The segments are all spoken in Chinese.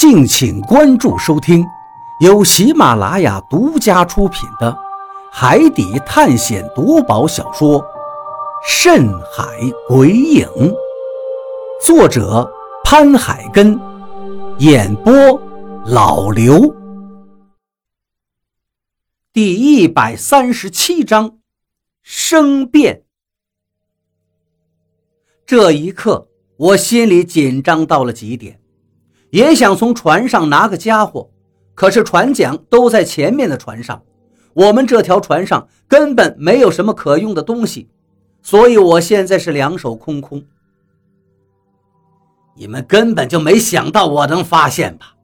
敬请关注收听，由喜马拉雅独家出品的《海底探险夺宝小说》《深海鬼影》，作者潘海根，演播老刘。第一百三十七章，生变。这一刻，我心里紧张到了极点。也想从船上拿个家伙，可是船桨都在前面的船上，我们这条船上根本没有什么可用的东西，所以我现在是两手空空。你们根本就没想到我能发现吧？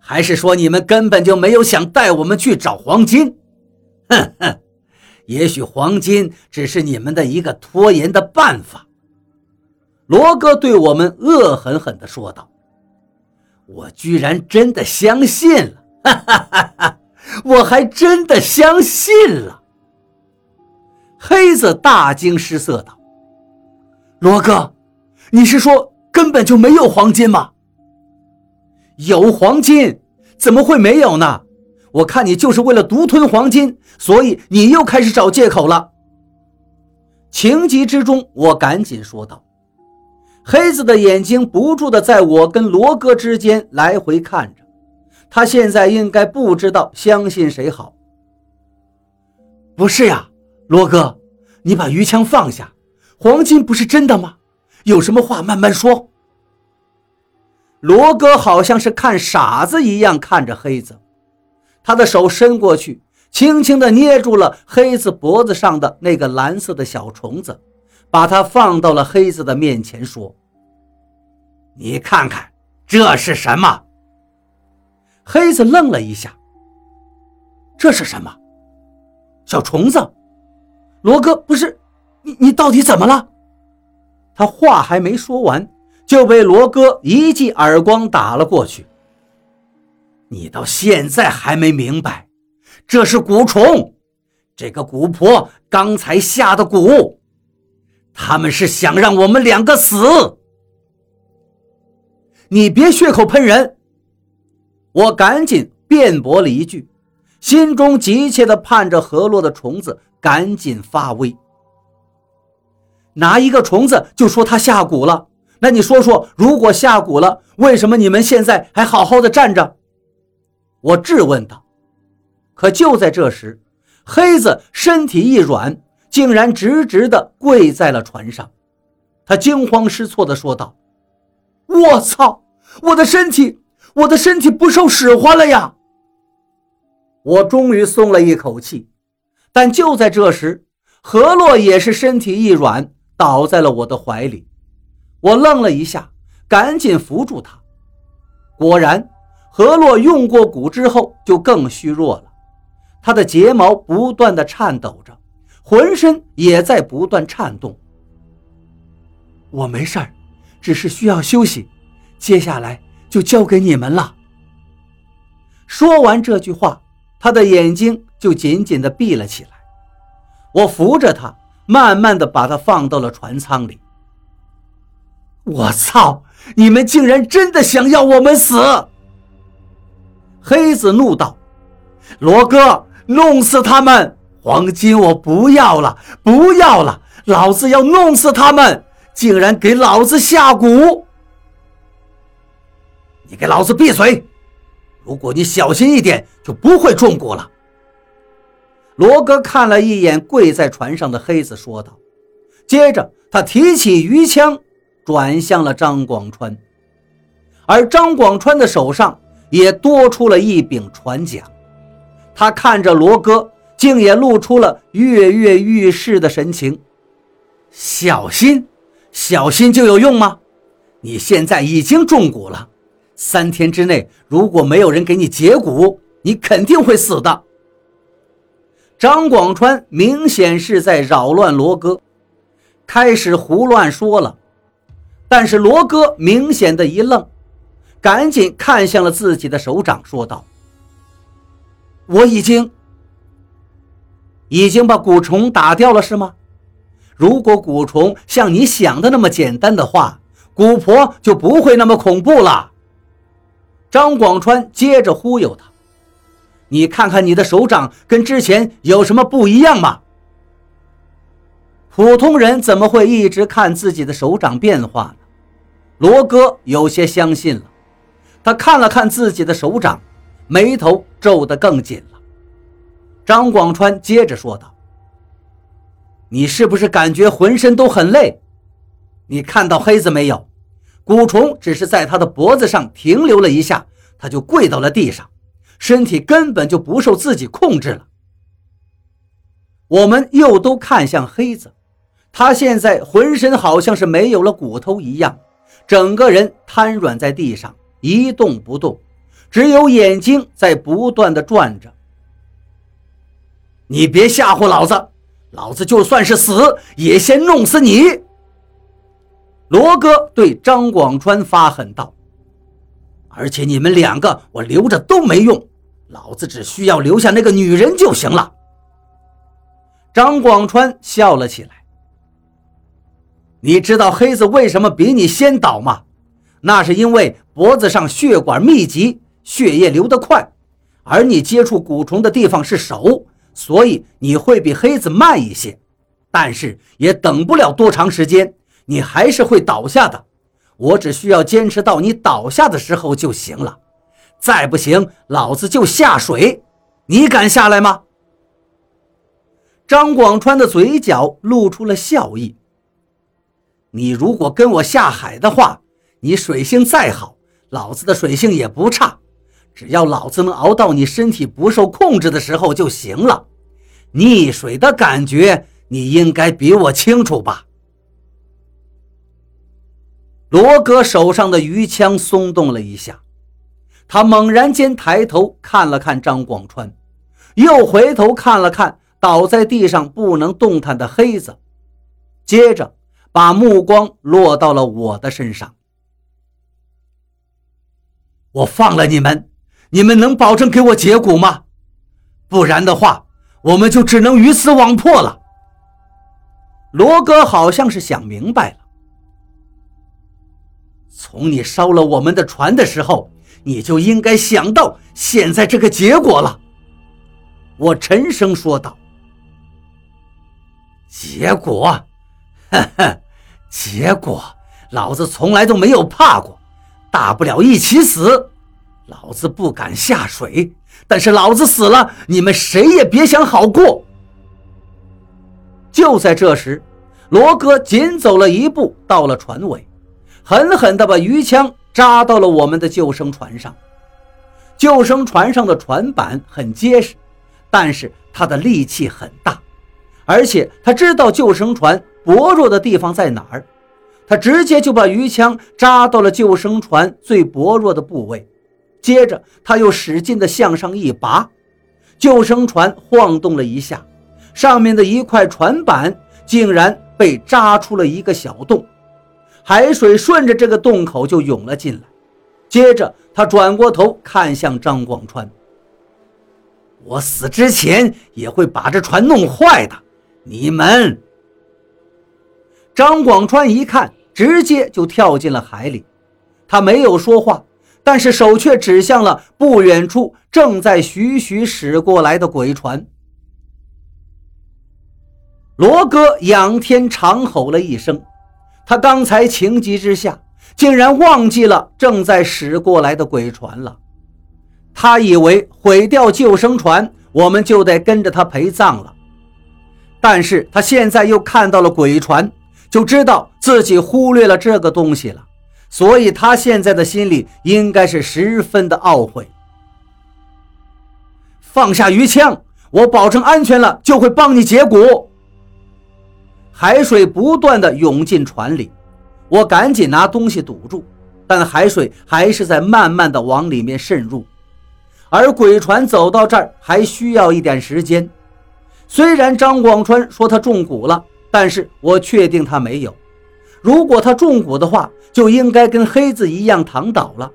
还是说你们根本就没有想带我们去找黄金？哼哼，也许黄金只是你们的一个拖延的办法。罗哥对我们恶狠狠地说道。我居然真的相信了，哈哈哈哈！我还真的相信了。黑子大惊失色道：“罗哥，你是说根本就没有黄金吗？有黄金，怎么会没有呢？我看你就是为了独吞黄金，所以你又开始找借口了。”情急之中，我赶紧说道。黑子的眼睛不住的在我跟罗哥之间来回看着，他现在应该不知道相信谁好。不是呀，罗哥，你把鱼枪放下，黄金不是真的吗？有什么话慢慢说。罗哥好像是看傻子一样看着黑子，他的手伸过去，轻轻地捏住了黑子脖子上的那个蓝色的小虫子。把它放到了黑子的面前，说：“你看看，这是什么？”黑子愣了一下：“这是什么？小虫子？”罗哥，不是你，你到底怎么了？他话还没说完，就被罗哥一记耳光打了过去。你到现在还没明白，这是蛊虫，这个蛊婆刚才下的蛊。他们是想让我们两个死，你别血口喷人！我赶紧辩驳了一句，心中急切地盼着河洛的虫子赶紧发威。拿一个虫子就说他下蛊了，那你说说，如果下蛊了，为什么你们现在还好好的站着？我质问道。可就在这时，黑子身体一软。竟然直直地跪在了船上，他惊慌失措地说道：“我操，我的身体，我的身体不受使唤了呀！”我终于松了一口气，但就在这时，何洛也是身体一软，倒在了我的怀里。我愣了一下，赶紧扶住他。果然，何洛用过蛊之后就更虚弱了，他的睫毛不断地颤抖着。浑身也在不断颤动。我没事儿，只是需要休息，接下来就交给你们了。说完这句话，他的眼睛就紧紧地闭了起来。我扶着他，慢慢地把他放到了船舱里。我操！你们竟然真的想要我们死！黑子怒道：“罗哥，弄死他们！”黄金我不要了，不要了！老子要弄死他们！竟然给老子下蛊！你给老子闭嘴！如果你小心一点，就不会中蛊了。罗哥看了一眼跪在船上的黑子，说道。接着，他提起鱼枪，转向了张广川，而张广川的手上也多出了一柄船桨。他看着罗哥。竟也露出了跃跃欲试的神情。小心，小心就有用吗？你现在已经中蛊了，三天之内如果没有人给你解蛊，你肯定会死的。张广川明显是在扰乱罗哥，开始胡乱说了。但是罗哥明显的一愣，赶紧看向了自己的手掌，说道：“我已经。”已经把蛊虫打掉了是吗？如果蛊虫像你想的那么简单的话，蛊婆就不会那么恐怖了。张广川接着忽悠他：“你看看你的手掌跟之前有什么不一样吗？”普通人怎么会一直看自己的手掌变化呢？罗哥有些相信了，他看了看自己的手掌，眉头皱得更紧了。张广川接着说道：“你是不是感觉浑身都很累？你看到黑子没有？蛊虫只是在他的脖子上停留了一下，他就跪到了地上，身体根本就不受自己控制了。”我们又都看向黑子。他现在浑身好像是没有了骨头一样，整个人瘫软在地上，一动不动，只有眼睛在不断的转着。你别吓唬老子，老子就算是死，也先弄死你！罗哥对张广川发狠道：“而且你们两个，我留着都没用，老子只需要留下那个女人就行了。”张广川笑了起来。你知道黑子为什么比你先倒吗？那是因为脖子上血管密集，血液流得快，而你接触蛊虫的地方是手，所以你会比黑子慢一些。但是也等不了多长时间，你还是会倒下的。我只需要坚持到你倒下的时候就行了。再不行，老子就下水。你敢下来吗？张广川的嘴角露出了笑意。你如果跟我下海的话，你水性再好，老子的水性也不差。只要老子能熬到你身体不受控制的时候就行了。溺水的感觉，你应该比我清楚吧？罗哥手上的鱼枪松动了一下，他猛然间抬头看了看张广川，又回头看了看倒在地上不能动弹的黑子，接着。把目光落到了我的身上。我放了你们，你们能保证给我解蛊吗？不然的话，我们就只能鱼死网破了。罗哥好像是想明白了。从你烧了我们的船的时候，你就应该想到现在这个结果了。我沉声说道。结果，呵 呵。结果，老子从来都没有怕过，大不了一起死。老子不敢下水，但是老子死了，你们谁也别想好过。就在这时，罗哥紧走了一步，到了船尾，狠狠地把鱼枪扎到了我们的救生船上。救生船上的船板很结实，但是他的力气很大，而且他知道救生船。薄弱的地方在哪儿？他直接就把鱼枪扎到了救生船最薄弱的部位，接着他又使劲地向上一拔，救生船晃动了一下，上面的一块船板竟然被扎出了一个小洞，海水顺着这个洞口就涌了进来。接着他转过头看向张广川：“我死之前也会把这船弄坏的，你们。”张广川一看，直接就跳进了海里。他没有说话，但是手却指向了不远处正在徐徐驶过来的鬼船。罗哥仰天长吼了一声，他刚才情急之下，竟然忘记了正在驶过来的鬼船了。他以为毁掉救生船，我们就得跟着他陪葬了。但是他现在又看到了鬼船。就知道自己忽略了这个东西了，所以他现在的心里应该是十分的懊悔。放下鱼枪，我保证安全了就会帮你解骨。海水不断的涌进船里，我赶紧拿东西堵住，但海水还是在慢慢的往里面渗入，而鬼船走到这儿还需要一点时间。虽然张广川说他中蛊了。但是我确定他没有。如果他中蛊的话，就应该跟黑子一样躺倒了，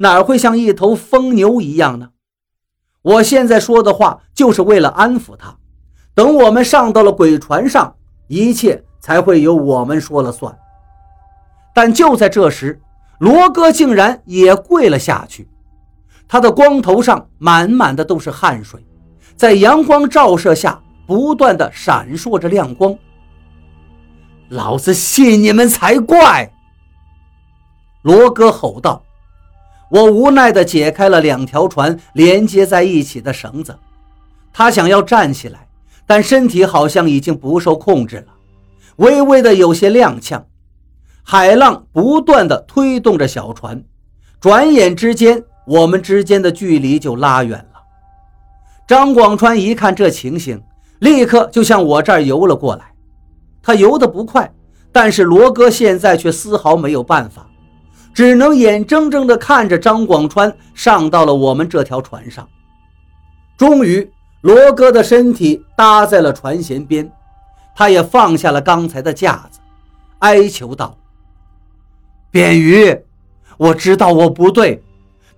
哪会像一头疯牛一样呢？我现在说的话就是为了安抚他。等我们上到了鬼船上，一切才会由我们说了算。但就在这时，罗哥竟然也跪了下去，他的光头上满满的都是汗水，在阳光照射下不断的闪烁着亮光。老子信你们才怪！罗哥吼道。我无奈地解开了两条船连接在一起的绳子，他想要站起来，但身体好像已经不受控制了，微微的有些踉跄。海浪不断地推动着小船，转眼之间，我们之间的距离就拉远了。张广川一看这情形，立刻就向我这儿游了过来。他游得不快，但是罗哥现在却丝毫没有办法。只能眼睁睁地看着张广川上到了我们这条船上。终于，罗哥的身体搭在了船舷边，他也放下了刚才的架子，哀求道：“扁鱼，我知道我不对，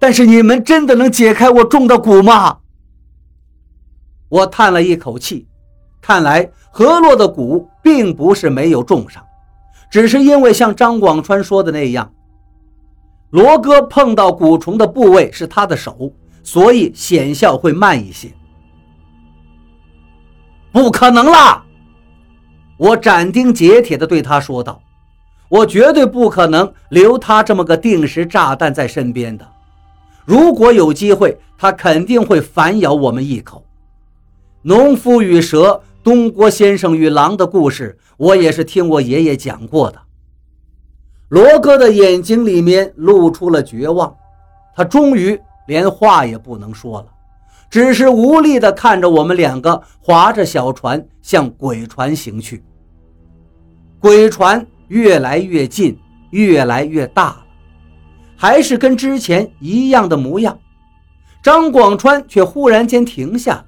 但是你们真的能解开我中的蛊吗？”我叹了一口气，看来何洛的蛊并不是没有中上，只是因为像张广川说的那样。罗哥碰到蛊虫的部位是他的手，所以显效会慢一些。不可能啦！我斩钉截铁地对他说道：“我绝对不可能留他这么个定时炸弹在身边的。如果有机会，他肯定会反咬我们一口。”农夫与蛇、东郭先生与狼的故事，我也是听我爷爷讲过的。罗哥的眼睛里面露出了绝望，他终于连话也不能说了，只是无力地看着我们两个划着小船向鬼船行去。鬼船越来越近，越来越大了，还是跟之前一样的模样。张广川却忽然间停下了，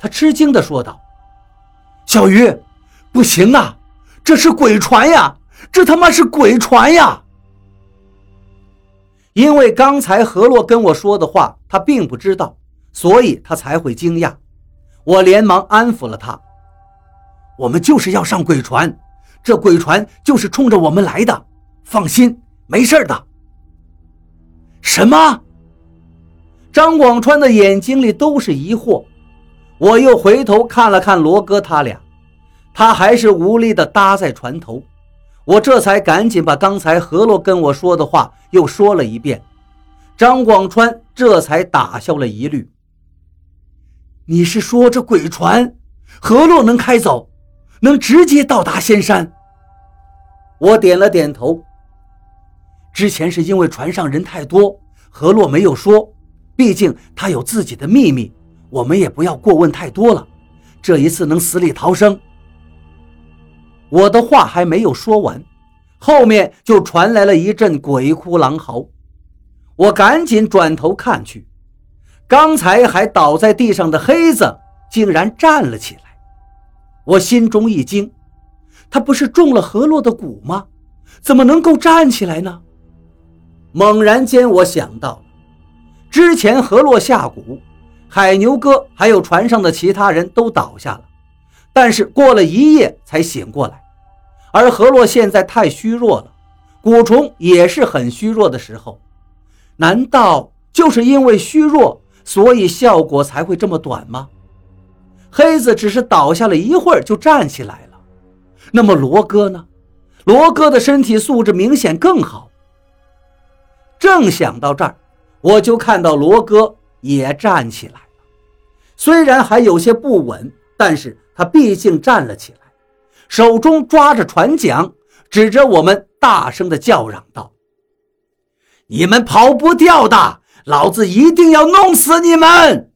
他吃惊地说道：“小鱼，不行啊，这是鬼船呀！”这他妈是鬼船呀！因为刚才何洛跟我说的话，他并不知道，所以他才会惊讶。我连忙安抚了他：“我们就是要上鬼船，这鬼船就是冲着我们来的，放心，没事的。”什么？张广川的眼睛里都是疑惑。我又回头看了看罗哥他俩，他还是无力地搭在船头。我这才赶紧把刚才何洛跟我说的话又说了一遍，张广川这才打消了疑虑。你是说这鬼船何洛能开走，能直接到达仙山？我点了点头。之前是因为船上人太多，何洛没有说，毕竟他有自己的秘密，我们也不要过问太多了。这一次能死里逃生。我的话还没有说完，后面就传来了一阵鬼哭狼嚎。我赶紧转头看去，刚才还倒在地上的黑子竟然站了起来。我心中一惊，他不是中了何洛的蛊吗？怎么能够站起来呢？猛然间，我想到了之前何洛下蛊，海牛哥还有船上的其他人都倒下了，但是过了一夜才醒过来。而何洛现在太虚弱了，蛊虫也是很虚弱的时候，难道就是因为虚弱，所以效果才会这么短吗？黑子只是倒下了一会儿就站起来了，那么罗哥呢？罗哥的身体素质明显更好。正想到这儿，我就看到罗哥也站起来，虽然还有些不稳，但是他毕竟站了起来。手中抓着船桨，指着我们，大声的叫嚷道：“你们跑不掉的，老子一定要弄死你们！”